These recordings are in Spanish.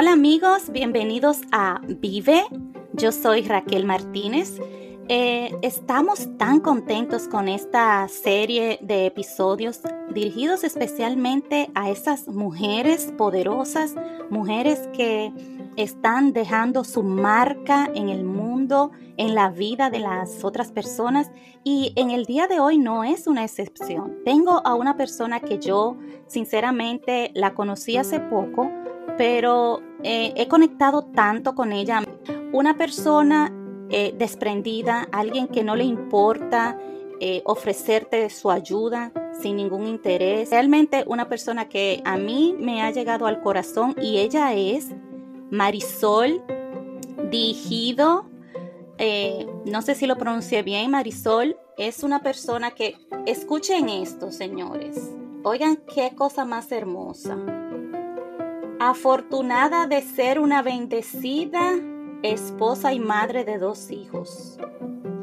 Hola amigos, bienvenidos a Vive. Yo soy Raquel Martínez. Eh, estamos tan contentos con esta serie de episodios dirigidos especialmente a esas mujeres poderosas, mujeres que están dejando su marca en el mundo, en la vida de las otras personas y en el día de hoy no es una excepción. Tengo a una persona que yo sinceramente la conocí hace poco, pero eh, he conectado tanto con ella. Una persona eh, desprendida, alguien que no le importa eh, ofrecerte su ayuda sin ningún interés. Realmente una persona que a mí me ha llegado al corazón y ella es Marisol Digido. No sé si lo pronuncié bien, Marisol es una persona que, escuchen esto, señores, oigan qué cosa más hermosa. Afortunada de ser una bendecida esposa y madre de dos hijos,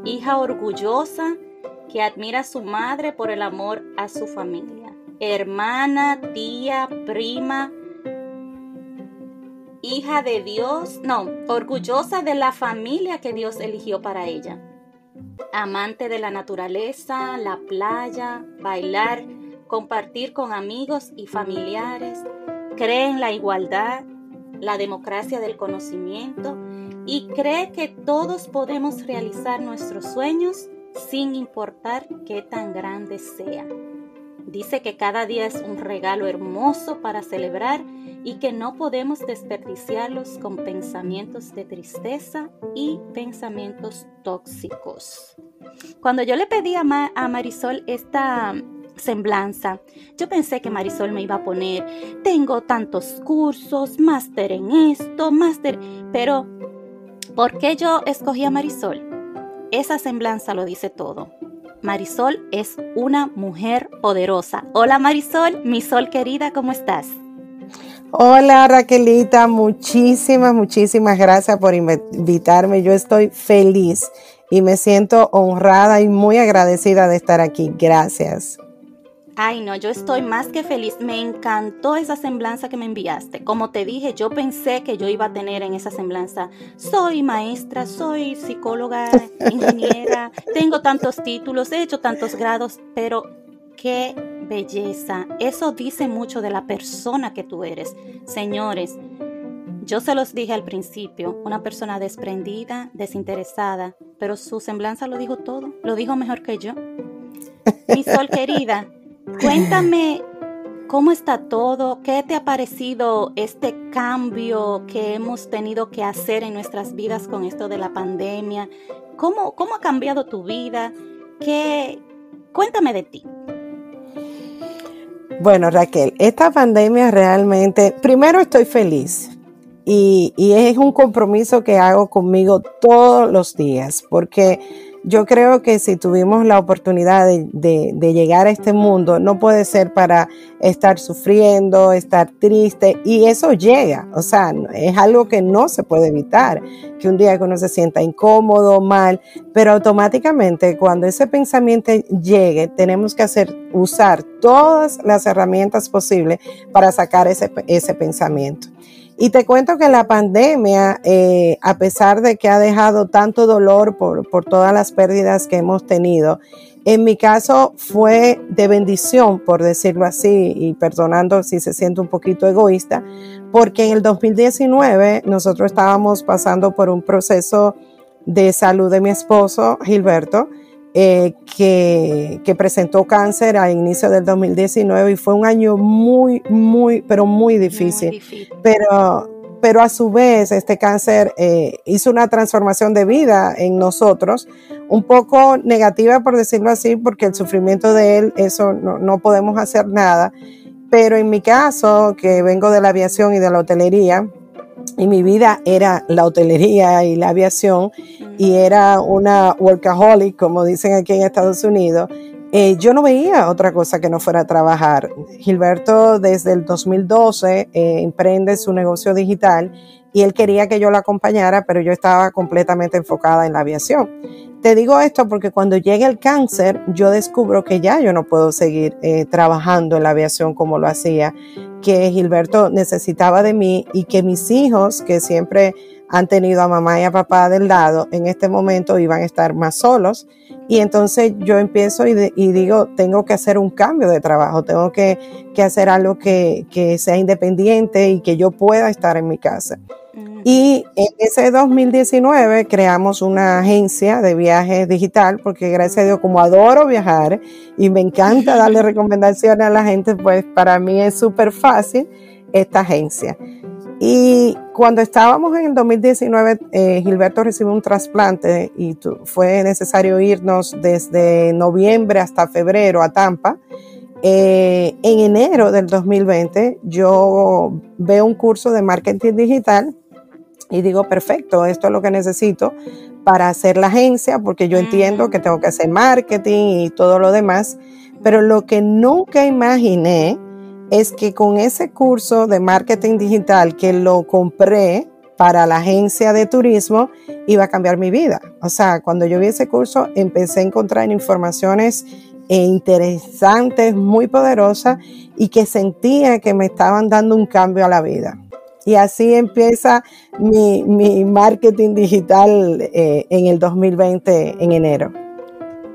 hija orgullosa que admira a su madre por el amor a su familia, hermana, tía, prima, hija de Dios, no, orgullosa de la familia que Dios eligió para ella, amante de la naturaleza, la playa, bailar, compartir con amigos y familiares, cree en la igualdad, la democracia del conocimiento, y cree que todos podemos realizar nuestros sueños sin importar qué tan grande sea. Dice que cada día es un regalo hermoso para celebrar y que no podemos desperdiciarlos con pensamientos de tristeza y pensamientos tóxicos. Cuando yo le pedí a, Marisol esta semblanza. Yo pensé que Marisol me iba a poner, tengo tantos cursos, máster en esto, máster, pero ¿Por qué yo escogí a Marisol? Esa semblanza lo dice todo. Marisol es una mujer poderosa. Hola Marisol, mi sol querida, ¿cómo estás? Hola Raquelita, muchísimas, muchísimas gracias por invitarme. Yo estoy feliz y me siento honrada y muy agradecida de estar aquí. Gracias. Ay, no, yo estoy más que feliz. Me encantó esa semblanza que me enviaste. Como te dije, yo pensé que yo iba a tener en esa semblanza. Soy maestra, soy psicóloga, ingeniera, tengo tantos títulos, he hecho tantos grados, pero qué belleza. Eso dice mucho de la persona que tú eres. Señores, yo se los dije al principio, una persona desprendida, desinteresada, pero su semblanza lo dijo todo, lo dijo mejor que yo. Mi sol querida, Cuéntame cómo está todo, qué te ha parecido este cambio que hemos tenido que hacer en nuestras vidas con esto de la pandemia, cómo, cómo ha cambiado tu vida, ¿Qué? cuéntame de ti. Bueno, Raquel, esta pandemia realmente, primero estoy feliz y, y es un compromiso que hago conmigo todos los días, porque yo creo que si tuvimos la oportunidad de, llegar a este mundo, no puede ser para estar sufriendo, estar triste, y eso llega, o sea, es algo que no se puede evitar, que un día uno se sienta incómodo, mal, pero automáticamente cuando ese pensamiento llegue, tenemos que hacer, usar todas las herramientas posibles para sacar ese, ese pensamiento. Y te cuento que la pandemia, eh, a pesar de que ha dejado tanto dolor por, por todas las pérdidas que hemos tenido, en mi caso fue de bendición, por decirlo así, y perdonando si se siente un poquito egoísta, porque en el 2019 nosotros estábamos pasando por un proceso de salud de mi esposo, Gilberto, eh, que, que, presentó cáncer a inicio del 2019 y fue un año muy, muy, pero muy difícil. Pero, pero a su vez este cáncer eh, hizo una transformación de vida en nosotros, un poco negativa por decirlo así, porque el sufrimiento de él, eso no, no podemos hacer nada. Pero en mi caso, que vengo de la aviación y de la hotelería, y mi vida era la hotelería y la aviación y era una workaholic, como dicen aquí en Estados Unidos, eh, yo no veía otra cosa que no fuera a trabajar. Gilberto desde el 2012 eh, emprende su negocio digital y él quería que yo lo acompañara, pero yo estaba completamente enfocada en la aviación. Te digo esto porque cuando llegue el cáncer, yo descubro que ya yo no puedo seguir eh, trabajando en la aviación como lo hacía, que Gilberto necesitaba de mí y que mis hijos, que siempre han tenido a mamá y a papá del lado, en este momento iban a estar más solos. Y entonces yo empiezo y, digo, tengo que hacer un cambio de trabajo, tengo que, hacer algo que, que sea independiente y que yo pueda estar en mi casa. Y en ese 2019 creamos una agencia de viajes digital, porque gracias a Dios, como adoro viajar y me encanta darle recomendaciones a la gente, pues para mí es súper fácil esta agencia. Y cuando estábamos en el 2019, eh, Gilberto recibió un trasplante y fue necesario irnos desde noviembre hasta febrero a Tampa. Eh, en enero del 2020 yo veo un curso de marketing digital y digo, perfecto, esto es lo que necesito para hacer la agencia, porque yo entiendo que tengo que hacer marketing y todo lo demás, pero lo que nunca imaginé es que con ese curso de marketing digital que lo compré para la agencia de turismo, iba a cambiar mi vida. O sea, cuando yo vi ese curso, empecé a encontrar informaciones interesantes, muy poderosas y que sentía que me estaban dando un cambio a la vida. Y así empieza mi, marketing digital eh, en el 2020, en enero.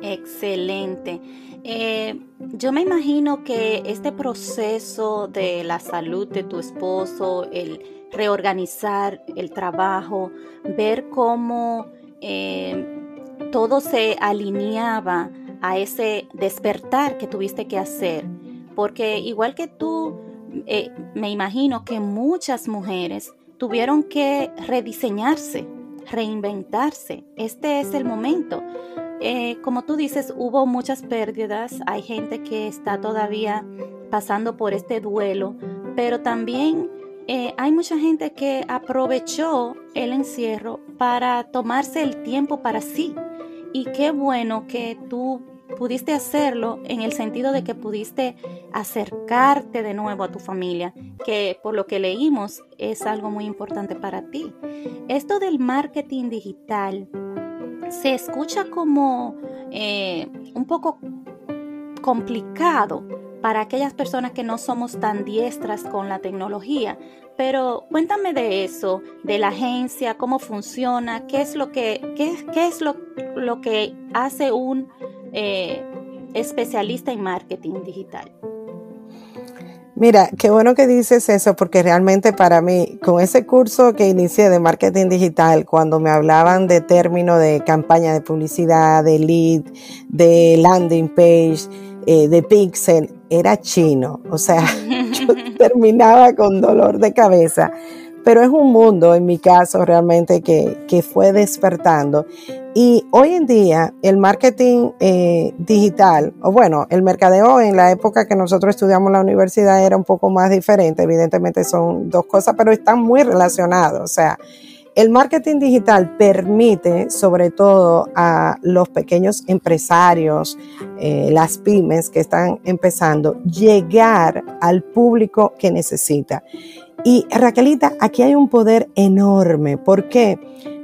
Excelente. Eh, yo me imagino que este proceso de la salud de tu esposo, el reorganizar el trabajo, ver cómo eh, todo se alineaba a ese despertar que tuviste que hacer, porque igual que tú, eh, me imagino que muchas mujeres tuvieron que rediseñarse, reinventarse. Este es el momento. Eh, como tú dices, hubo muchas pérdidas, hay gente que está todavía pasando por este duelo, pero también eh, hay mucha gente que aprovechó el encierro para tomarse el tiempo para sí. Y qué bueno que tú pudiste hacerlo en el sentido de que pudiste acercarte de nuevo a tu familia, que por lo que leímos es algo muy importante para ti. Esto del marketing digital se escucha como eh, un poco complicado para aquellas personas que no somos tan diestras con la tecnología. Pero cuéntame de eso, de la agencia, cómo funciona, qué es lo que, qué, es lo, lo que hace un eh, especialista en marketing digital. Mira, qué bueno que dices eso, porque realmente para mí, con ese curso que inicié de marketing digital, cuando me hablaban de términos de campaña de publicidad, de lead, de landing page, eh, de pixel, era chino. O sea, yo terminaba con dolor de cabeza pero es un mundo, en mi caso, realmente que, que fue despertando. Y hoy en día el marketing eh, digital, o bueno, el mercadeo en la época que nosotros estudiamos en la universidad era un poco más diferente, evidentemente son dos cosas, pero están muy relacionados. O sea, el marketing digital permite, sobre todo a los pequeños empresarios, eh, las pymes que están empezando, llegar al público que necesita. Y Raquelita, aquí hay un poder enorme. ¿Por qué?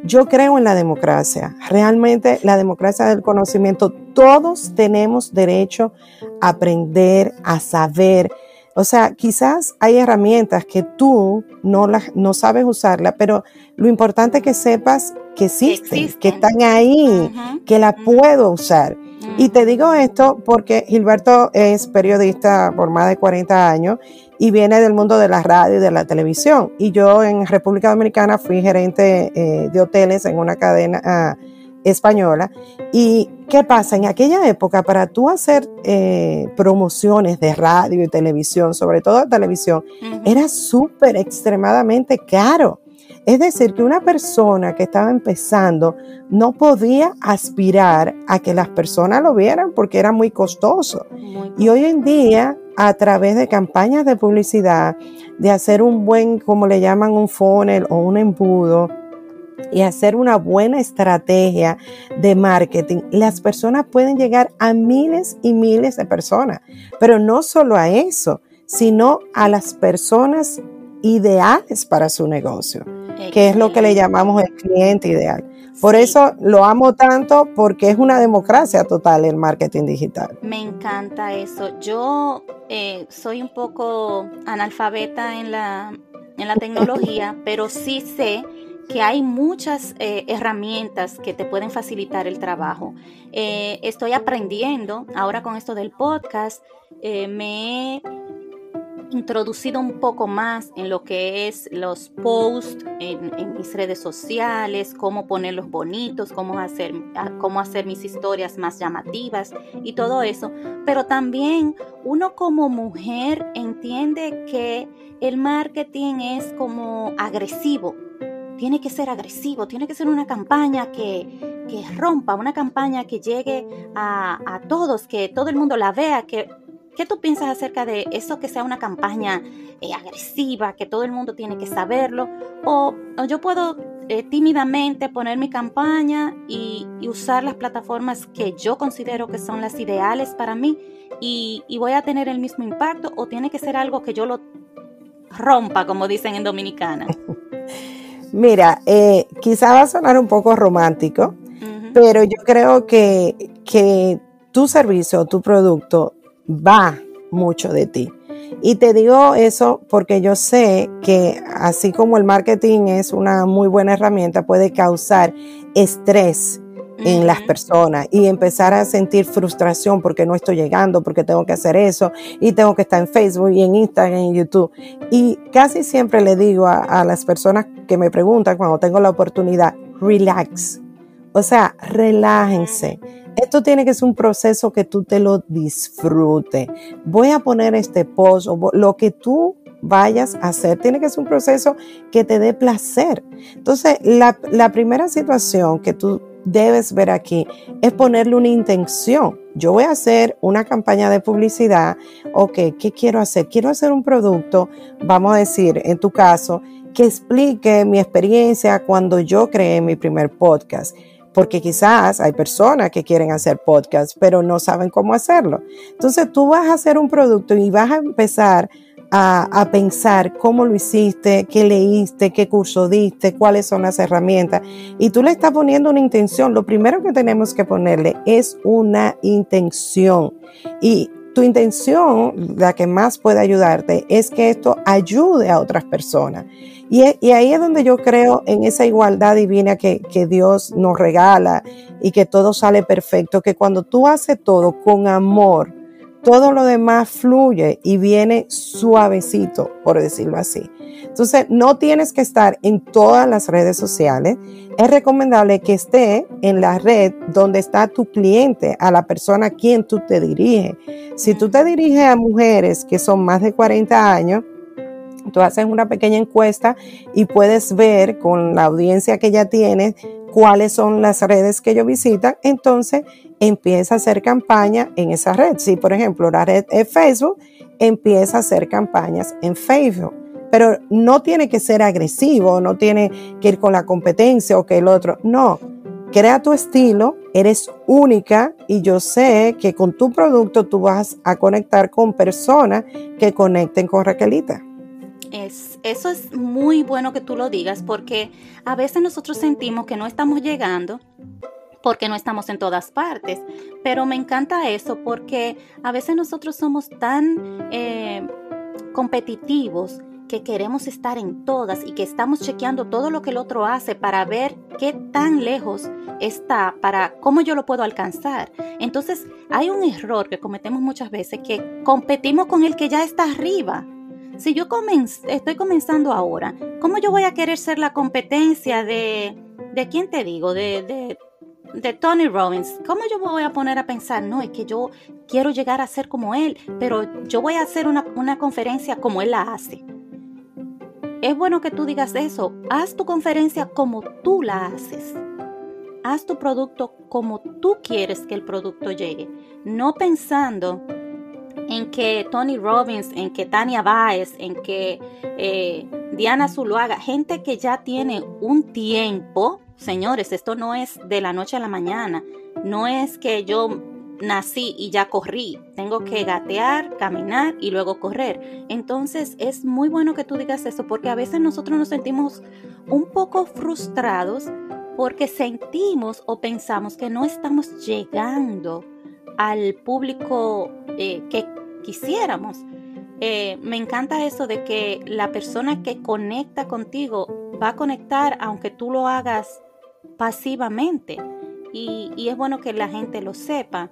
Yo creo en la democracia. Realmente la democracia del conocimiento. Todos tenemos derecho a aprender, a saber. O sea, quizás hay herramientas que tú no, las, no sabes usarlas, pero lo importante es que sepas que existen, que están ahí, que la puedo usar. Y te digo esto porque Gilberto es periodista por más de 40 años y viene del mundo de la radio y de la televisión. Y yo en República Dominicana fui gerente eh, de hoteles en una cadena ah, española. ¿Y qué pasa? En aquella época, para tú hacer eh, promociones de radio y televisión, sobre todo televisión, era súper extremadamente caro. Es decir, que una persona que estaba empezando no podía aspirar a que las personas lo vieran porque era muy costoso. y hoy en día, a través de campañas de publicidad, de hacer un buen, como le llaman, un funnel o un embudo, y hacer una buena estrategia de marketing, las personas pueden llegar a miles y miles de personas. Pero no solo a eso, sino a las personas ideales para su negocio. que es lo que le llamamos el cliente ideal. Por eso lo amo tanto porque es una democracia total el marketing digital. Me encanta eso. Yo eh, soy un poco analfabeta en la, en la tecnología, pero sí sé que hay muchas eh, herramientas que te pueden facilitar el trabajo. Eh, estoy aprendiendo ahora con esto del podcast. me he introducido un poco más en lo que es los posts en, mis redes sociales, cómo ponerlos bonitos, cómo hacer, cómo hacer mis historias más llamativas y todo eso. Pero también uno como mujer entiende que el marketing es como agresivo. Tiene que ser agresivo, tiene que ser una campaña que, que rompa, una campaña que llegue a, a todos, que todo el mundo la vea, que ¿Qué tú piensas acerca de eso que sea una campaña eh, agresiva, que todo el mundo tiene que saberlo? O, yo puedo eh, tímidamente poner mi campaña y, usar las plataformas que yo considero que son las ideales para mí y, voy a tener el mismo impacto o tiene que ser algo que yo lo rompa, como dicen en Dominicana. Mira, eh, quizá va a sonar un poco romántico, pero yo creo que, que tu servicio, tu producto va mucho de ti. Y te digo eso porque yo sé que así como el marketing es una muy buena herramienta, puede causar estrés en las personas y empezar a sentir frustración porque no estoy llegando, porque tengo que hacer eso y tengo que estar en Facebook y en Instagram y en YouTube. Y casi siempre le digo a, a las personas que me preguntan cuando tengo la oportunidad, relax. O sea, relájense esto tiene que ser un proceso que tú te lo disfrutes. Voy a poner este post o lo que tú vayas a hacer. Tiene que ser un proceso que te dé placer. Entonces, la, primera situación que tú debes ver aquí es ponerle una intención. Yo voy a hacer una campaña de publicidad. Ok, ¿qué quiero hacer? Quiero hacer un producto, vamos a decir, en tu caso, que explique mi experiencia cuando yo creé mi primer podcast porque quizás hay personas que quieren hacer podcast, pero no saben cómo hacerlo. Entonces tú vas a hacer un producto y vas a empezar a, pensar cómo lo hiciste, qué leíste, qué curso diste, cuáles son las herramientas. Y tú le estás poniendo una intención. Lo primero que tenemos que ponerle es una intención. Y tu intención, la que más puede ayudarte, es que esto ayude a otras personas. Y, ahí es donde yo creo en esa igualdad divina que, que Dios nos regala y que todo sale perfecto, que cuando tú haces todo con amor, todo lo demás fluye y viene suavecito, por decirlo así. Entonces, no tienes que estar en todas las redes sociales. Es recomendable que esté en la red donde está tu cliente, a la persona a quien tú te diriges. Si tú te diriges a mujeres que son más de 40 años, tú haces una pequeña encuesta y puedes ver con la audiencia que ya tienes cuáles son las redes que ellos visitan, entonces empieza a hacer campaña en esa red. Si, por ejemplo, la red es Facebook, empieza a hacer campañas en Facebook. Pero no tiene que ser agresivo, no tiene que ir con la competencia o que el otro. No, crea tu estilo, eres única y yo sé que con tu producto tú vas a conectar con personas que conecten con Raquelita. Es, eso es muy bueno que tú lo digas porque a veces nosotros sentimos que no estamos llegando porque no estamos en todas partes. Pero me encanta eso porque a veces nosotros somos tan eh, competitivos que queremos estar en todas y que estamos chequeando todo lo que el otro hace para ver qué tan lejos está, para cómo yo lo puedo alcanzar. Entonces hay un error que cometemos muchas veces que competimos con el que ya está arriba si yo estoy comenzando ahora, ¿cómo yo voy a querer ser la competencia de, de quién te digo? De, de, Tony Robbins. ¿Cómo yo me voy a poner a pensar? No, es que yo quiero llegar a ser como él, pero yo voy a hacer una, una conferencia como él la hace. Es bueno que tú digas eso. Haz tu conferencia como tú la haces. Haz tu producto como tú quieres que el producto llegue. No pensando en que Tony Robbins, en que Tania Baez, en que eh, Diana Zuluaga, gente que ya tiene un tiempo, señores, esto no es de la noche a la mañana, no es que yo nací y ya corrí. Tengo que gatear, caminar y luego correr. Entonces es muy bueno que tú digas eso porque a veces nosotros nos sentimos un poco frustrados porque sentimos o pensamos que no estamos llegando al público eh, que quisiéramos. Eh, me encanta eso de que la persona que conecta contigo va a conectar aunque tú lo hagas pasivamente. Y, es bueno que la gente lo sepa.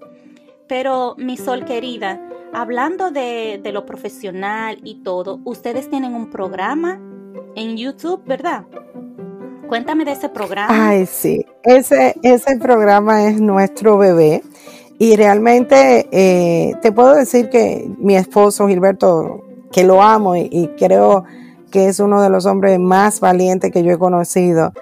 Pero mi sol querida, hablando de, de, lo profesional y todo, ustedes tienen un programa en YouTube, ¿verdad? Cuéntame de ese programa. Ay, sí, ese, ese programa es nuestro bebé. Y realmente eh, te puedo decir que mi esposo Gilberto, que lo amo y, creo que es uno de los hombres más valientes que yo he conocido,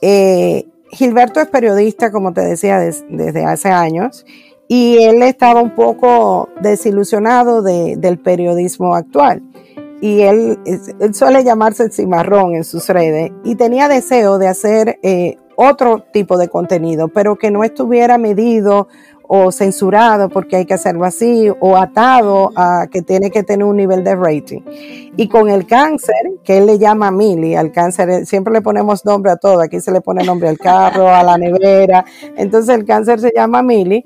eh, Gilberto es periodista, como te decía, desde hace años, y él estaba un poco desilusionado del periodismo actual. Y él, suele llamarse el cimarrón en sus redes, y tenía deseo de hacer eh, otro tipo de contenido, pero que no estuviera medido o censurado porque hay que hacerlo así, o atado a que tiene que tener un nivel de rating. Y con el cáncer, que él le llama Mili, al cáncer, eh, siempre le ponemos nombre a todo, aquí se le pone nombre al carro, a la nevera, entonces el cáncer se llama Mili,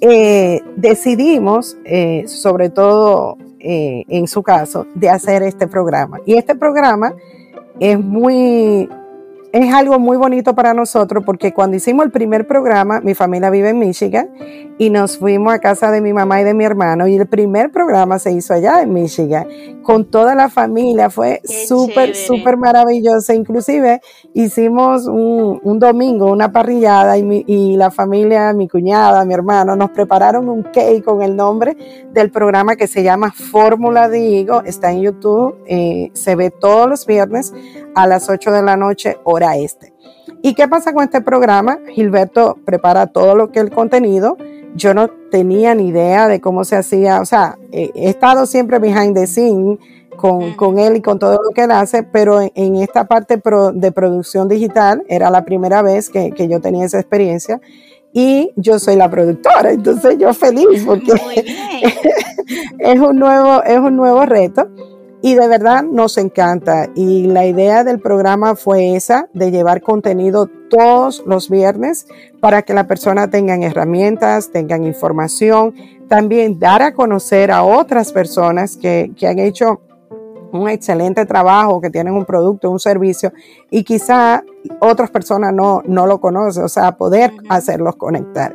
eh, decidimos, eh, sobre todo en su caso, de hacer este programa. Y este programa es muy es algo muy bonito para nosotros porque cuando hicimos el primer programa, mi familia vive en Michigan y nos fuimos a casa de mi mamá y de mi hermano y el primer programa se hizo allá en Michigan con toda la familia. Fue súper, súper maravilloso. Inclusive hicimos un, domingo una parrillada y, y, la familia, mi cuñada, mi hermano, nos prepararon un cake con el nombre del programa que se llama Fórmula de Higo. Está en YouTube, eh, se ve todos los viernes a las 8 de la noche, hora este. ¿Y qué pasa con este programa? Gilberto prepara todo lo que el contenido. Yo no tenía ni idea de cómo se hacía, o sea, he estado siempre behind the scene con, con, él y con todo lo que él hace, pero en, esta parte de producción digital era la primera vez que, que, yo tenía esa experiencia y yo soy la productora, entonces yo feliz porque es un nuevo, es un nuevo reto. Y de verdad nos encanta. Y la idea del programa fue esa, de llevar contenido todos los viernes para que la persona tengan herramientas, tengan información, también dar a conocer a otras personas que, que han hecho un excelente trabajo, que tienen un producto, un servicio y quizá otras personas no, no lo conocen, o sea, poder hacerlos conectar.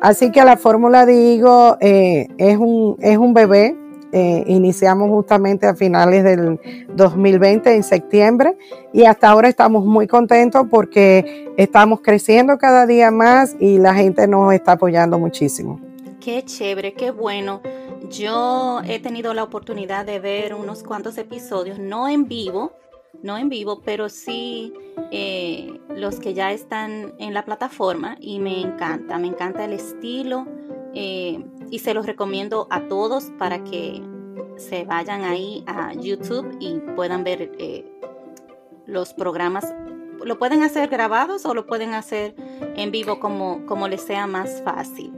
Así que la fórmula digo eh, es, un, es un bebé eh, iniciamos justamente a finales del 2020, en septiembre, y hasta ahora estamos muy contentos porque estamos creciendo cada día más y la gente nos está apoyando muchísimo. Qué chévere, qué bueno. Yo he tenido la oportunidad de ver unos cuantos episodios, no en vivo, no en vivo, pero sí eh, los que ya están en la plataforma y me encanta, me encanta el estilo. Eh, y se los recomiendo a todos para que se vayan ahí a YouTube y puedan ver eh, los programas. Lo pueden hacer grabados o lo pueden hacer en vivo como, como les sea más fácil.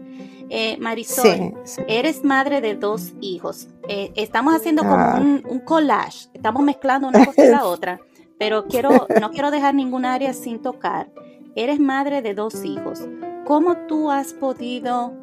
Eh, Marisol, eres madre de dos hijos. Eh, estamos haciendo como ah. un, collage, estamos mezclando una cosa y la otra, pero quiero, no quiero dejar ningún área sin tocar. Eres madre de dos hijos. ¿Cómo tú has podido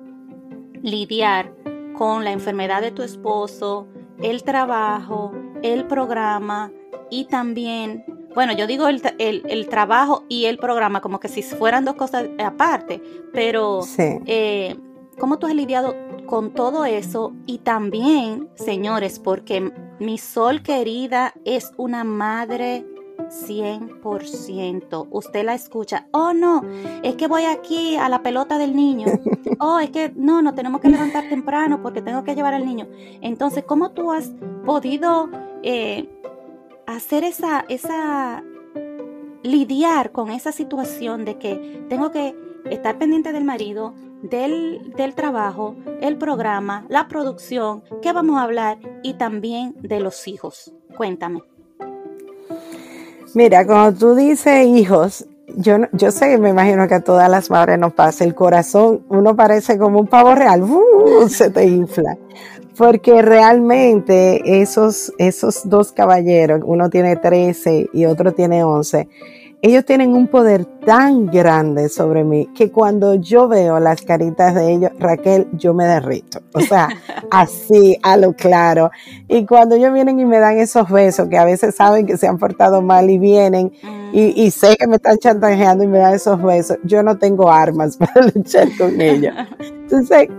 lidiar con la enfermedad de tu esposo, el trabajo, el programa y también, bueno, yo digo el, el, trabajo y el programa como que si fueran dos cosas aparte, pero eh, ¿cómo tú has lidiado con todo eso? Y también, señores, porque mi sol querida es una madre 100%. Usted la escucha. Oh, no, es que voy aquí a la pelota del niño. Oh, es que no, no tenemos que levantar temprano porque tengo que llevar al niño. Entonces, ¿cómo tú has podido eh, hacer esa, esa, lidiar con esa situación de que tengo que estar pendiente del marido, del, del, trabajo, el programa, la producción, qué vamos a hablar y también de los hijos. Cuéntame. Mira, cuando tú dices hijos, yo, yo sé, me imagino que a todas las madres nos pasa, el corazón, uno parece como un pavo real, ¡uh! se te infla. Porque realmente esos, esos dos caballeros, uno tiene 13 y otro tiene 11, ellos tienen un poder tan grande sobre mí que cuando yo veo las caritas de ellos, Raquel, yo me derrito. O sea, así, a lo claro. Y cuando ellos vienen y me dan esos besos, que a veces saben que se han portado mal y vienen, y, y sé que me están chantajeando y me dan esos besos, yo no tengo armas para luchar con ellos. Entonces,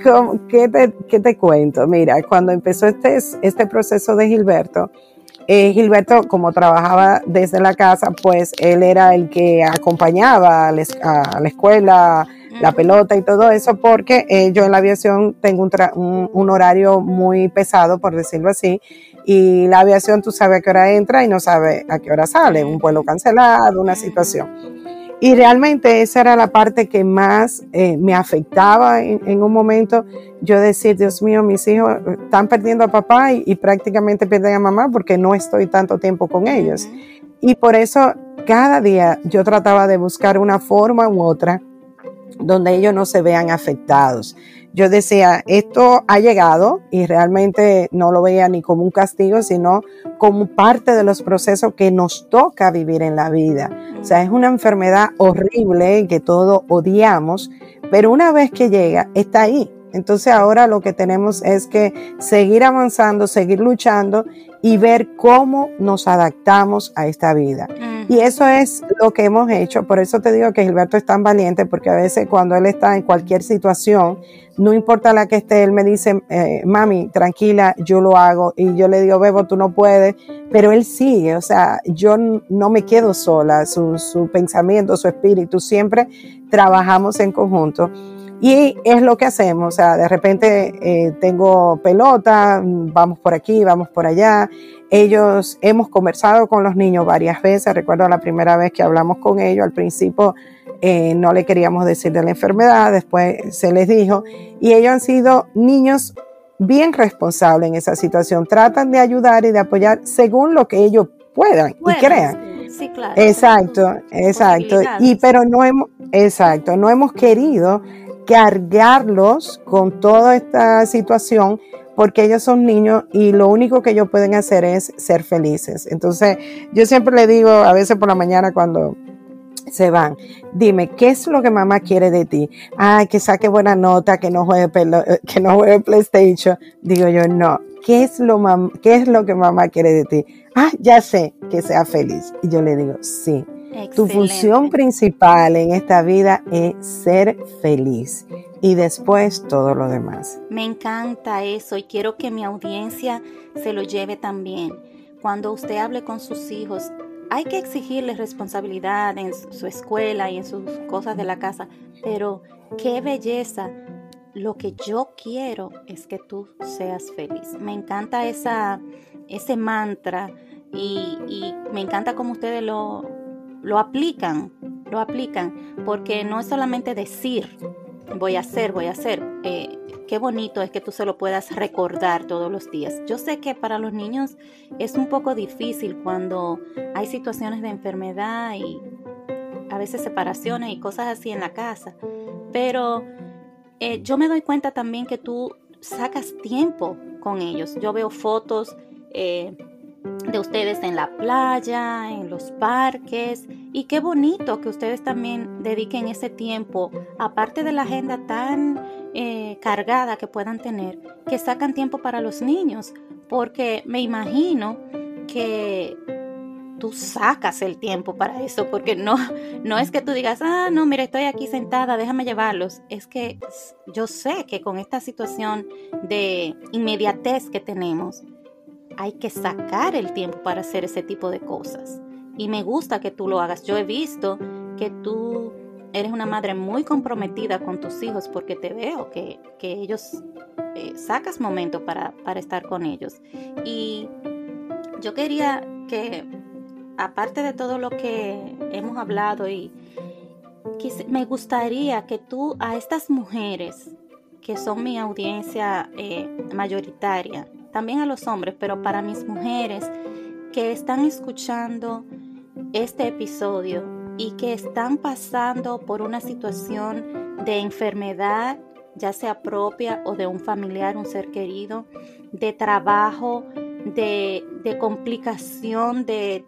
¿qué te, ¿qué te cuento? Mira, cuando empezó este, este proceso de Gilberto, eh, Gilberto, como trabajaba desde la casa, pues él era el que acompañaba a la, escuela, la pelota y todo eso, porque eh, yo en la aviación tengo un, un, horario muy pesado, por decirlo así, y la aviación tú sabes a qué hora entra y no sabes a qué hora sale, un vuelo cancelado, una situación. Y realmente esa era la parte que más eh, me afectaba en, un momento. Yo decir, Dios mío, mis hijos están perdiendo a papá y, prácticamente pierden a mamá porque no estoy tanto tiempo con ellos. Y por eso cada día yo trataba de buscar una forma u otra donde ellos no se vean afectados yo decía, esto ha llegado y realmente no lo veía ni como un castigo, sino como parte de los procesos que nos toca vivir en la vida. O sea, es una enfermedad horrible que todos odiamos, pero una vez que llega, está ahí. Entonces ahora lo que tenemos es que seguir avanzando, seguir luchando y ver cómo nos adaptamos a esta vida. Y eso es lo que hemos hecho. Por eso te digo que Gilberto es tan valiente, porque a veces cuando él está en cualquier situación, no importa la que esté, él me dice, eh, mami, tranquila, yo lo hago. Y yo le digo, Bebo, tú no puedes. Pero él sigue, o sea, yo no me quedo sola. Su, su pensamiento, su espíritu, siempre trabajamos en conjunto. Y es lo que hacemos, o sea, de repente eh, tengo pelota, vamos por aquí, vamos por allá. Ellos, hemos conversado con los niños varias veces, recuerdo la primera vez que hablamos con ellos, al principio eh, no le queríamos decir de la enfermedad, después se les dijo, y ellos han sido niños bien responsables en esa situación, tratan de ayudar y de apoyar según lo que ellos puedan y crean. Sí, claro. Exacto, exacto. Y pero no hemos, exacto, no hemos querido cargarlos con toda esta situación porque ellos son niños y lo único que ellos pueden hacer es ser felices. Entonces, yo siempre le digo, a veces por la mañana cuando se van, dime, ¿qué es lo que mamá quiere de ti? Ay, que saque buena nota, que no juegue, que no juegue PlayStation. Digo yo, no, ¿qué es, lo ¿qué es lo que mamá quiere de ti? Ah, ya sé, que sea feliz. Y yo le digo, sí tu función principal en esta vida es ser feliz y después todo lo demás. Me encanta eso y quiero que mi audiencia se lo lleve también. Cuando usted hable con sus hijos, hay que exigirles responsabilidad en su escuela y en sus cosas de la casa, pero qué belleza. Lo que yo quiero es que tú seas feliz. Me encanta esa, ese mantra y, y me encanta como ustedes lo, lo aplican, lo aplican, porque no es solamente decir, voy a hacer, voy a hacer. Eh, qué bonito es que tú se lo puedas recordar todos los días. Yo sé que para los niños es un poco difícil cuando hay situaciones de enfermedad y a veces separaciones y cosas así en la casa, pero eh, yo me doy cuenta también que tú sacas tiempo con ellos. Yo veo fotos. Eh, de ustedes en la playa, en los parques. Y qué bonito que ustedes también dediquen ese tiempo, aparte de la agenda tan eh, cargada que puedan tener, que sacan tiempo para los niños. Porque me imagino que tú sacas el tiempo para eso, porque no, no es que tú digas, ah, no, mira, estoy aquí sentada, déjame llevarlos. Es que yo sé que con esta situación de inmediatez que tenemos, hay que sacar el tiempo para hacer ese tipo de cosas. Y me gusta que tú lo hagas. Yo he visto que tú eres una madre muy comprometida con tus hijos porque te veo que, ellos eh, sacas momento para, para estar con ellos. Y yo quería que, aparte de todo lo que hemos hablado, y me gustaría que tú a estas mujeres que son mi audiencia eh, mayoritaria, también a los hombres, pero para mis mujeres que están escuchando este episodio y que están pasando por una situación de enfermedad, ya sea propia o de un familiar, un ser querido, de trabajo, de, complicación, de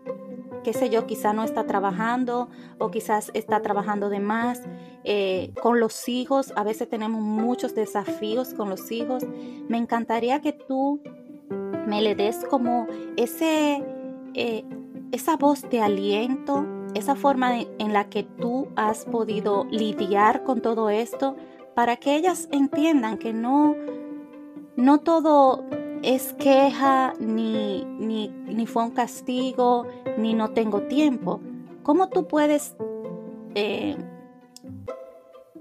qué sé yo, quizá no está trabajando o quizás está trabajando de más. Eh, con los hijos, a veces tenemos muchos desafíos con los hijos. Me encantaría que tú me le des como ese, eh, esa voz de aliento, esa forma en la que tú has podido lidiar con todo esto, para que ellas entiendan que no, no todo es queja, ni, ni, fue un castigo, ni no tengo tiempo. ¿Cómo tú puedes, eh,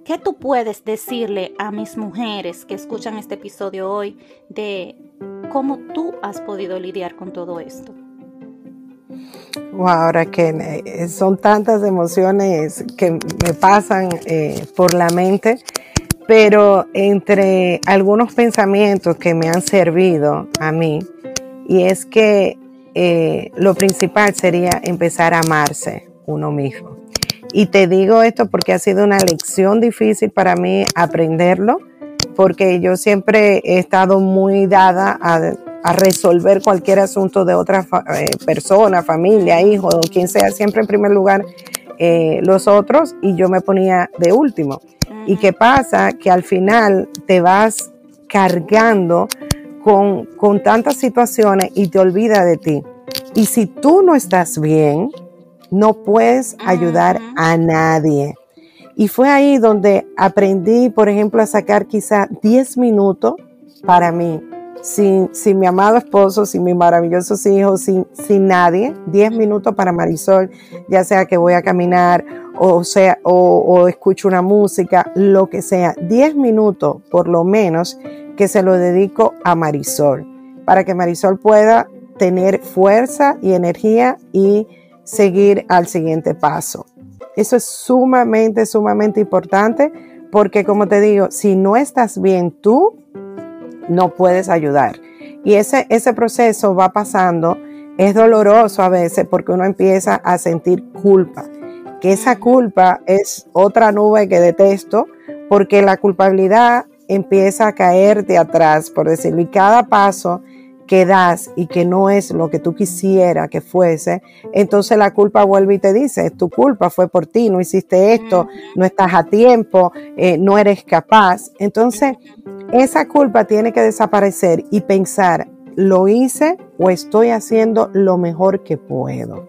qué tú puedes decirle a mis mujeres que escuchan este episodio hoy de cómo tú has podido lidiar con todo esto? Wow, ahora que eh, son tantas emociones que me pasan eh, por la mente pero entre algunos pensamientos que me han servido a mí, y es que eh, lo principal sería empezar a amarse uno mismo. Y te digo esto porque ha sido una lección difícil para mí aprenderlo, porque yo siempre he estado muy dada a, resolver cualquier asunto de otra eh, persona, familia, hijo, quien sea, siempre en primer lugar eh, los otros y yo me ponía de último. ¿Y qué pasa? Que al final te vas cargando con, con tantas situaciones y te olvidas de ti. Y si tú no estás bien, no puedes ayudar a nadie. Y fue ahí donde aprendí, por ejemplo, a sacar quizá 10 minutos para mí, sin, sin mi amado esposo, sin mis maravillosos hijos, sin, sin nadie, 10 minutos para Marisol, ya sea que voy a caminar o sea, o, escucho una música, lo que sea, 10 minutos por lo menos que se lo dedico a Marisol, para que Marisol pueda tener fuerza y energía y seguir al siguiente paso. Eso es sumamente, sumamente importante porque como te digo, si no estás bien tú, no puedes ayudar. Y ese, ese proceso va pasando, es doloroso a veces porque uno empieza a sentir culpa que esa culpa es otra nube que detesto, porque la culpabilidad empieza a caer de atrás, por decirlo, y cada paso que das y que no es lo que tú quisiera que fuese, entonces la culpa vuelve y te dice, es tu culpa, fue por ti, no hiciste esto, no estás a tiempo, eh, no eres capaz. Entonces, esa culpa tiene que desaparecer y pensar, ¿lo hice o estoy haciendo lo mejor que puedo?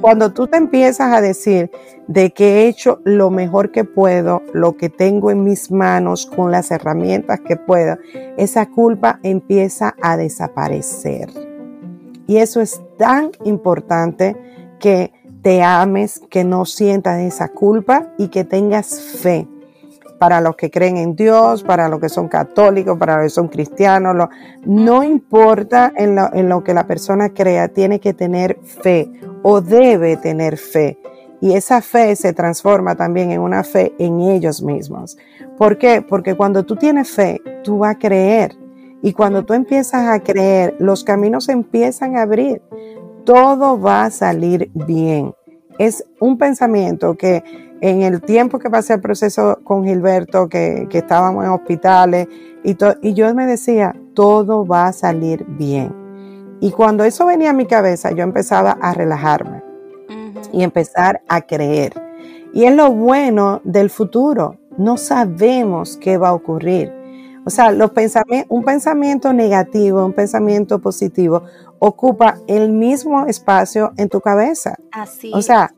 Cuando tú te empiezas a decir de que he hecho lo mejor que puedo, lo que tengo en mis manos con las herramientas que puedo, esa culpa empieza a desaparecer. Y eso es tan importante que te ames, que no sientas esa culpa y que tengas fe para los que creen en Dios, para los que son católicos, para los que son cristianos. no importa en lo, en lo que la persona crea, tiene que tener fe o debe tener fe. Y esa fe se transforma también en una fe en ellos mismos. ¿Por qué? Porque cuando tú tienes fe, tú vas a creer. Y cuando tú empiezas a creer, los caminos empiezan a abrir. Todo va a salir bien. Es un pensamiento que en el tiempo que pasé el proceso con Gilberto, que, estábamos en hospitales, y, y yo me decía, todo va a salir bien. Y cuando eso venía a mi cabeza, yo empezaba a relajarme y empezar a creer. Y es lo bueno del futuro. No sabemos qué va a ocurrir. O sea, los un pensamiento negativo, un pensamiento positivo, ocupa el mismo espacio en tu cabeza. Así. O sea,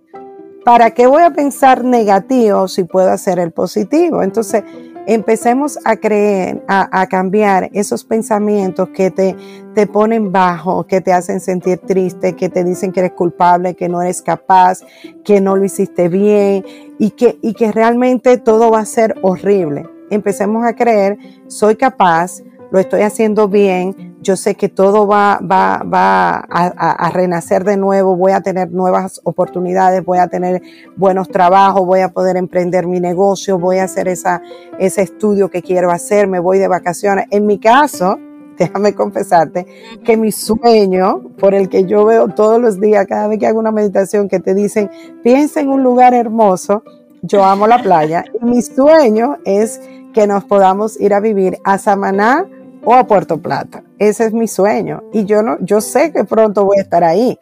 ¿para qué voy a pensar negativo si puedo hacer el positivo? Entonces, empecemos a creer, a, cambiar esos pensamientos que te, te ponen bajo, que te hacen sentir triste, que te dicen que eres culpable, que no eres capaz, que no lo hiciste bien y que, y que realmente todo va a ser horrible. Empecemos a creer, soy capaz, lo estoy haciendo bien, yo sé que todo va, va, va a, renacer de nuevo, voy a tener nuevas oportunidades, voy a tener buenos trabajos, voy a poder emprender mi negocio, voy a hacer esa, ese estudio que quiero hacer, me voy de vacaciones. En mi caso, déjame confesarte que mi sueño, por el que yo veo todos los días, cada vez que hago una meditación, que te dicen, piensa en un lugar hermoso, yo amo la playa, y mi sueño es que nos podamos ir a vivir a Samaná o a Puerto Plata. Ese es mi sueño. Y yo no, yo sé que pronto voy a estar ahí.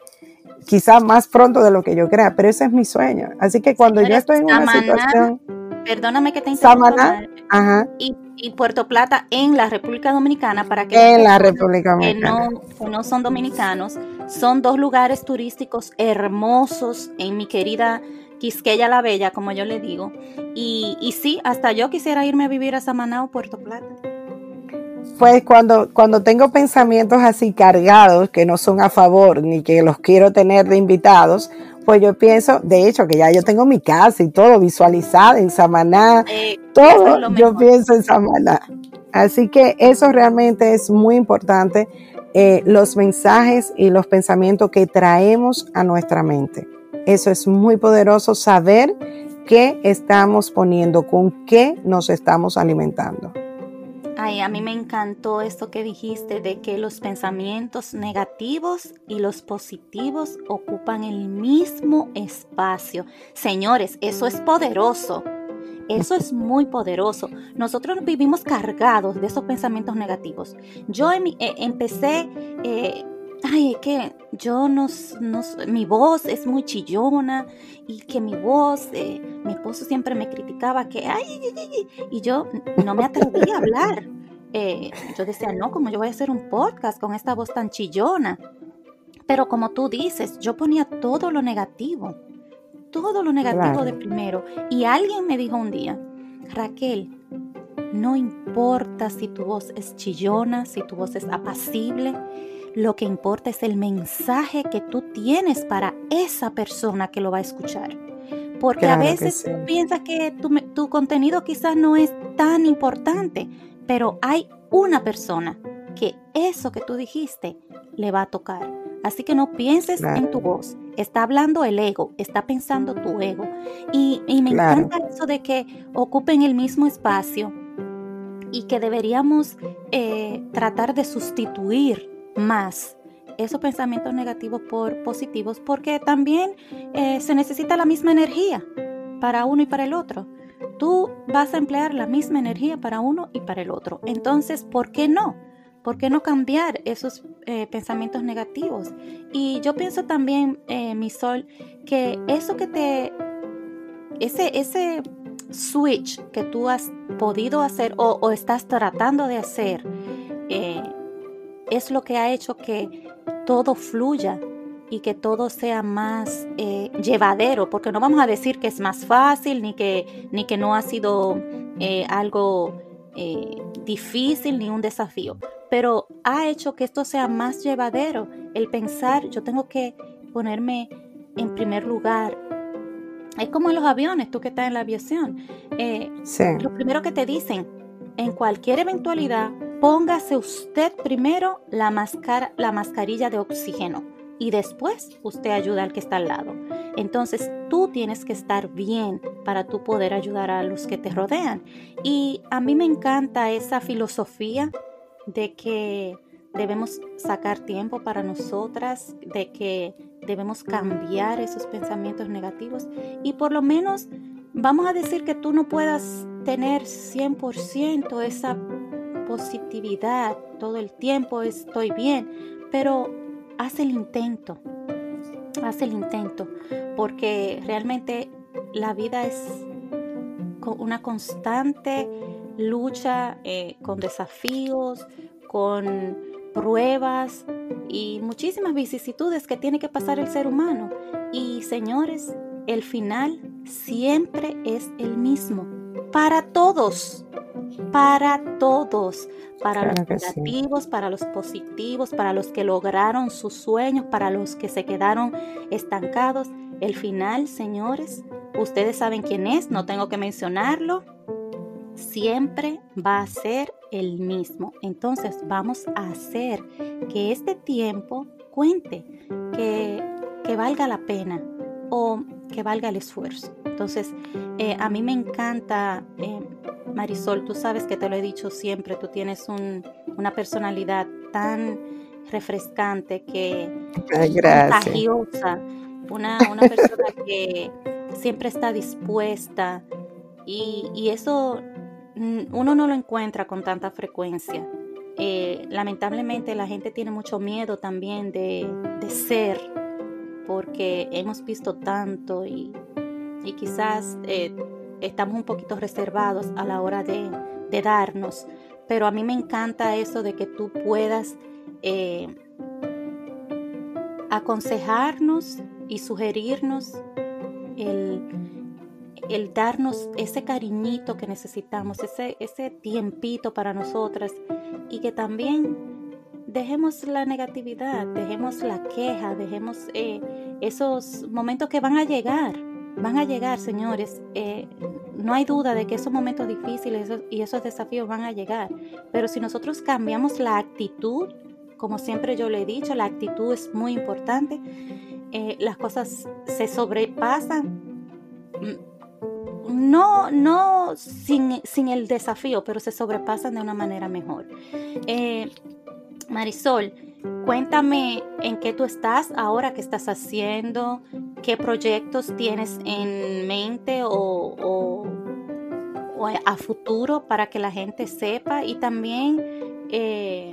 Quizás más pronto de lo que yo crea, pero ese es mi sueño. Así que cuando yo estoy en una situación. Perdóname que te interrumpa. Samaná, ajá. Y, Puerto Plata en la República Dominicana, para que. En la República Dominicana. Que no, no son dominicanos, son dos lugares turísticos hermosos en mi querida Quisqueya la Bella, como yo le digo. Y, y sí, hasta yo quisiera irme a vivir a Samaná o Puerto Plata. Pues cuando, cuando tengo pensamientos así cargados, que no son a favor, ni que los quiero tener de invitados, pues yo pienso, de hecho, que ya yo tengo mi casa y todo visualizado en Samaná, eh, todo yo pienso en Samaná. Así que eso realmente es muy importante, eh, los mensajes y los pensamientos que traemos a nuestra mente. Eso es muy poderoso saber qué estamos poniendo, con qué nos estamos alimentando. Ay, a mí me encantó esto que dijiste de que los pensamientos negativos y los positivos ocupan el mismo espacio. Señores, eso es poderoso. Eso es muy poderoso. Nosotros vivimos cargados de esos pensamientos negativos. Yo eh, empecé eh, ay, es que yo no, no, mi voz es muy chillona y que mi voz, eh, mi esposo siempre me criticaba que, ay, y yo no me atrevía a hablar. Eh, yo decía, no, como yo voy a hacer un podcast con esta voz tan chillona. Pero como tú dices, yo ponía todo lo negativo, todo lo negativo de primero. Y alguien me dijo un día, Raquel, no importa si tu voz es chillona, si tu voz es apacible, lo que importa es el mensaje que tú tienes para esa persona que lo va a escuchar. Porque a veces tú piensas que tu, tu contenido quizás no es tan importante, pero hay una persona que eso que tú dijiste le va a tocar. Así que no pienses en tu voz. Está hablando el ego, está pensando tu ego. Y, me encanta eso de que ocupen el mismo espacio y que deberíamos eh, tratar de sustituir más esos pensamientos negativos por positivos, porque también eh, se necesita la misma energía para uno y para el otro. Tú vas a emplear la misma energía para uno y para el otro. Entonces, ¿por qué no? ¿Por qué no cambiar esos eh, pensamientos negativos? Y yo pienso también, eh, mi sol, que eso que te, ese, ese switch que tú has podido hacer o, estás tratando de hacer, es lo que ha hecho que todo fluya y que todo sea más eh, llevadero, porque no vamos a decir que es más fácil ni que, ni que no ha sido eh, algo eh, difícil ni un desafío, pero ha hecho que esto sea más llevadero. El pensar, yo tengo que ponerme en primer lugar. Es como en los aviones, tú que estás en la aviación. Lo primero que te dicen, en cualquier eventualidad, Póngase usted primero la, la mascarilla de oxígeno y después usted ayuda al que está al lado. Entonces tú tienes que estar bien para tú poder ayudar a los que te rodean. Y a mí me encanta esa filosofía de que debemos sacar tiempo para nosotras, de que debemos cambiar esos pensamientos negativos y por lo menos vamos a decir que tú no puedas tener 100% esa positividad todo el tiempo, estoy bien, pero haz el intento, haz el intento, porque realmente la vida es una constante lucha eh, con desafíos, con pruebas y muchísimas vicisitudes que tiene que pasar el ser humano. Y señores, el final siempre es el mismo para todos para todos, para los negativos, para los positivos, para los que lograron sus sueños, para los que se quedaron estancados. El final, señores, ustedes saben quién es, no tengo que mencionarlo, siempre va a ser el mismo. Entonces vamos a hacer que este tiempo cuente, que, que valga la pena o que valga el esfuerzo. Entonces, eh, a mí me encanta, eh, Marisol, tú sabes que te lo he dicho siempre, tú tienes un, una personalidad tan refrescante que contagiosa, una, una persona que siempre está dispuesta y, y, eso mm, uno no lo encuentra con tanta frecuencia. Eh, lamentablemente la gente tiene mucho miedo también de, de ser porque hemos visto tanto y, y quizás eh, estamos un poquito reservados a la hora de, de, darnos. Pero a mí me encanta eso de que tú puedas eh, aconsejarnos y sugerirnos el, el, darnos ese cariñito que necesitamos, ese, ese tiempito para nosotras y que también dejemos la negatividad, dejemos la queja, dejemos eh, esos momentos que van a llegar, van a llegar, señores. Eh, no hay duda de que esos momentos difíciles y esos desafíos van a llegar, pero si nosotros cambiamos la actitud, como siempre yo le he dicho, la actitud es muy importante. Eh, las cosas se sobrepasan, mm, no, no sin, sin, el desafío, pero se sobrepasan de una manera mejor. Marisol, cuéntame en qué tú estás ahora, qué estás haciendo, qué proyectos tienes en mente o, o, a futuro para que la gente sepa y también eh,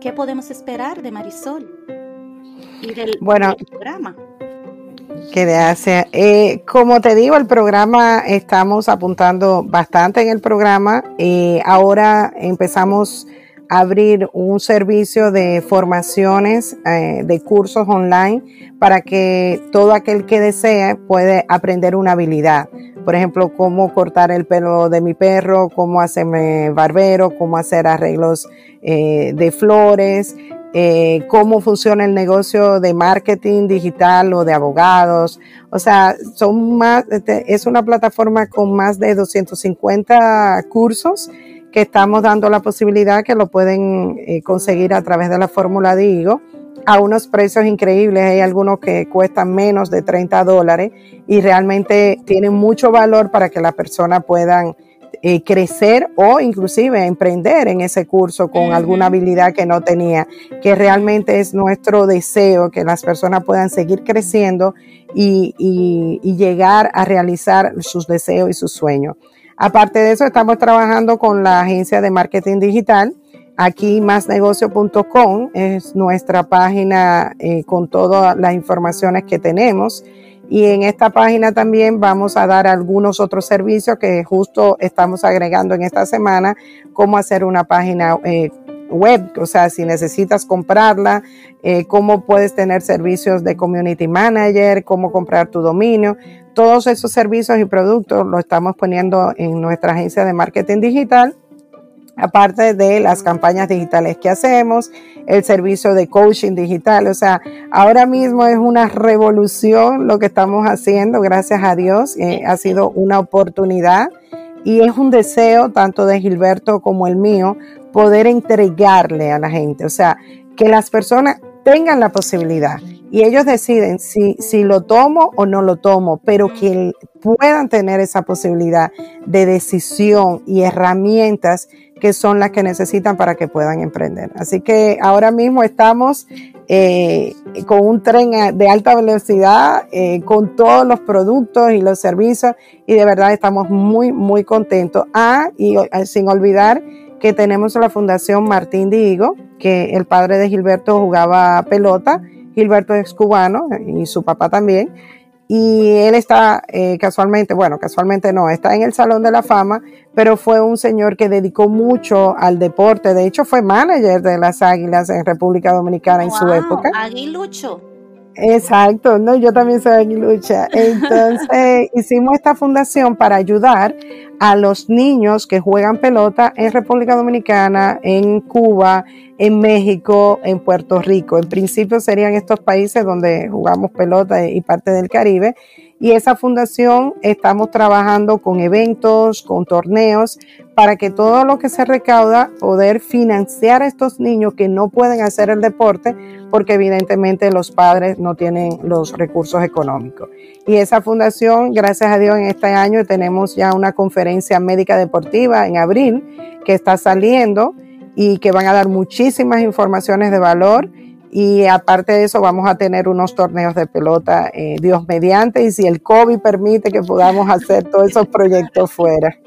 ¿Qué podemos esperar de Marisol y del, bueno, programa? Gracias. Eh, como te digo, el programa estamos apuntando bastante en el programa. Eh, ahora empezamos abrir un servicio de formaciones, eh, de cursos online para que todo aquel que desee puede aprender una habilidad. Por ejemplo, cómo cortar el pelo de mi perro, cómo hacerme barbero, cómo hacer arreglos eh, de flores, eh, cómo funciona el negocio de marketing digital o de abogados. O sea, son más, este, es una plataforma con más de 250 cursos que estamos dando la posibilidad que lo pueden eh, conseguir a través de la fórmula DIGO a unos precios increíbles. Hay algunos que cuestan menos de 30 dólares y realmente tienen mucho valor para que la persona puedan eh, crecer o inclusive emprender en ese curso con alguna habilidad que no tenía, que realmente es nuestro deseo que las personas puedan seguir creciendo y, y, llegar a realizar sus deseos y sus sueños. Aparte de eso, estamos trabajando con la agencia de marketing digital. Aquí másnegocio.com es nuestra página eh, con todas las informaciones que tenemos. Y en esta página también vamos a dar algunos otros servicios que justo estamos agregando en esta semana, cómo hacer una página eh, web, o sea, si necesitas comprarla, eh, cómo puedes tener servicios de community manager, cómo comprar tu dominio. Todos esos servicios y productos los estamos poniendo en nuestra agencia de marketing digital aparte de las campañas digitales que hacemos, el servicio de coaching digital. O sea, ahora mismo es una revolución lo que estamos haciendo, gracias a Dios. Eh, ha sido una oportunidad y es un deseo tanto de Gilberto como el mío poder entregarle a la gente. O sea, que las personas tengan la posibilidad y ellos deciden si, si lo tomo o no lo tomo, pero que puedan tener esa posibilidad de decisión y herramientas que son las que necesitan para que puedan emprender. Así que ahora mismo estamos eh, con un tren de alta velocidad, eh, con todos los productos y los servicios y de verdad estamos muy, muy contentos. Ah, y sin olvidar que tenemos la Fundación Martín Digo, que el padre de Gilberto jugaba pelota, Gilberto es cubano y su papá también y él está eh, casualmente, bueno, casualmente no, está en el Salón de la Fama, pero fue un señor que dedicó mucho al deporte. De hecho, fue manager de las Águilas en República Dominicana en su época. Aguilucho. Exacto, no, yo también soy aguilucha. Entonces, hicimos esta fundación para ayudar a los niños que juegan pelota en República Dominicana, en Cuba, en México, en Puerto Rico. En principio serían estos países donde jugamos pelota y parte del Caribe. Y esa fundación estamos trabajando con eventos, con torneos, para que todo lo que se recauda poder financiar a estos niños que no pueden hacer el deporte porque evidentemente los padres no tienen los recursos económicos. Y esa fundación, gracias a Dios, en este año tenemos ya una conferencia médica deportiva en abril que está saliendo y que van a dar muchísimas informaciones de valor. Y aparte de eso, vamos a tener unos torneos de pelota, eh, Dios mediante, y si el COVID permite que podamos hacer todos esos proyectos fuera.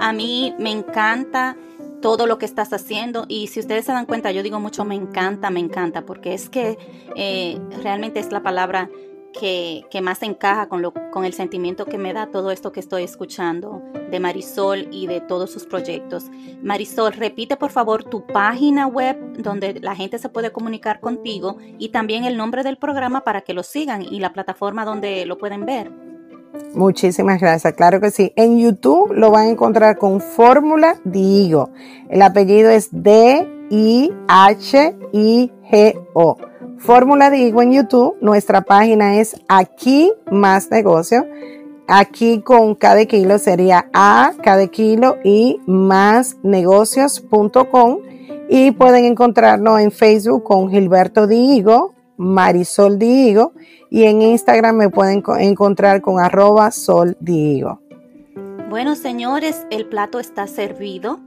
A mí me encanta todo lo que estás haciendo y si ustedes se dan cuenta, yo digo mucho me encanta, me encanta, porque es que eh, realmente es la palabra que, más encaja con, lo, con el sentimiento que me da todo esto que estoy escuchando de Marisol y de todos sus proyectos. Marisol, repite por favor tu página web donde la gente se puede comunicar contigo y también el nombre del programa para que lo sigan y la plataforma donde lo pueden ver. Muchísimas gracias, claro que sí. En YouTube lo van a encontrar con Fórmula Digo. El apellido es D-I-H-I-G-O. Fórmula Digo en YouTube. Nuestra página es Aquí Más Negocio. Aquí con cada kilo sería A cada kilo y más negocios.com. Y pueden encontrarnos en Facebook con Gilberto Digo, Marisol Digo y en Instagram me pueden encontrar con arroba sol. Bueno, señores, el plato está servido.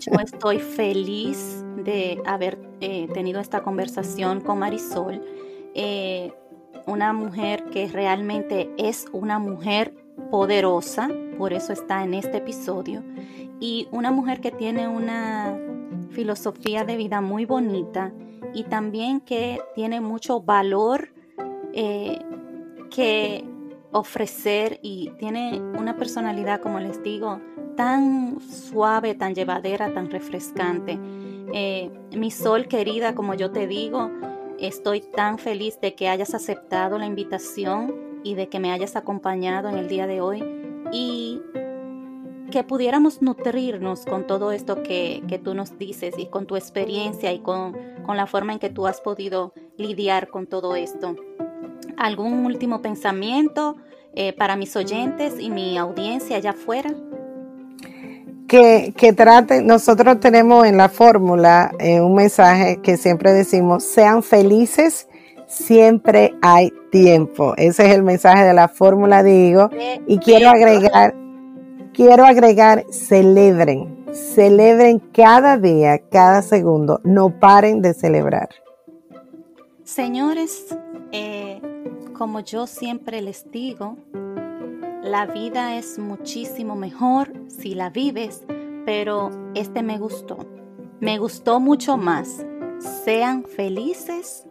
Yo estoy feliz de haber eh, tenido esta conversación con Marisol. Eh, una mujer que realmente es una mujer poderosa, por eso está en este episodio, y una mujer que tiene una filosofía de vida muy bonita y también que tiene mucho valor eh, que ofrecer y tiene una personalidad, como les digo, tan suave, tan llevadera, tan refrescante. Eh, mi sol querida, como yo te digo, estoy tan feliz de que hayas aceptado la invitación y de que me hayas acompañado en el día de hoy y que pudiéramos nutrirnos con todo esto que, tú nos dices y con tu experiencia y con, la forma en que tú has podido lidiar con todo esto. ¿Algún último pensamiento eh, para mis oyentes y mi audiencia allá afuera? Que, que trate, nosotros tenemos en la fórmula eh, un mensaje que siempre decimos, sean felices, siempre hay tiempo. Ese es el mensaje de la fórmula, digo. Y quiero agregar quiero agregar, celebren, celebren cada día, cada segundo, no paren de celebrar. Señores, eh, como yo siempre les digo, la vida es muchísimo mejor si la vives, pero este me gustó. Me gustó mucho más. Sean felices,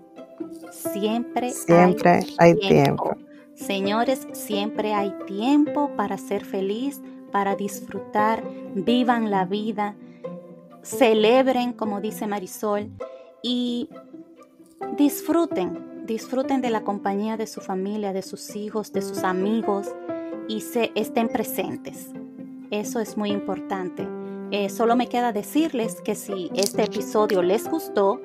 siempre, siempre hay, tiempo. Señores, siempre hay tiempo para ser feliz, para disfrutar, vivan la vida, celebren, como dice Marisol, y disfruten, disfruten de la compañía de su familia, de sus hijos, de sus amigos y se estén presentes. Eso es muy importante. Eh, solo me queda decirles que si este episodio les gustó,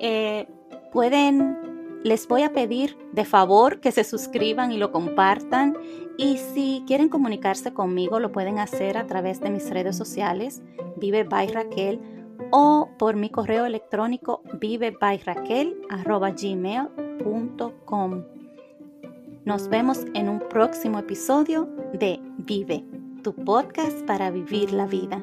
eh, pueden les voy a pedir de favor que se suscriban y lo compartan. Y si quieren comunicarse conmigo, lo pueden hacer a través de mis redes sociales, Vive by Raquel, o por mi correo electrónico vivebyraquel.gmail.com. Nos vemos en un próximo episodio de Vive, tu podcast para vivir la vida.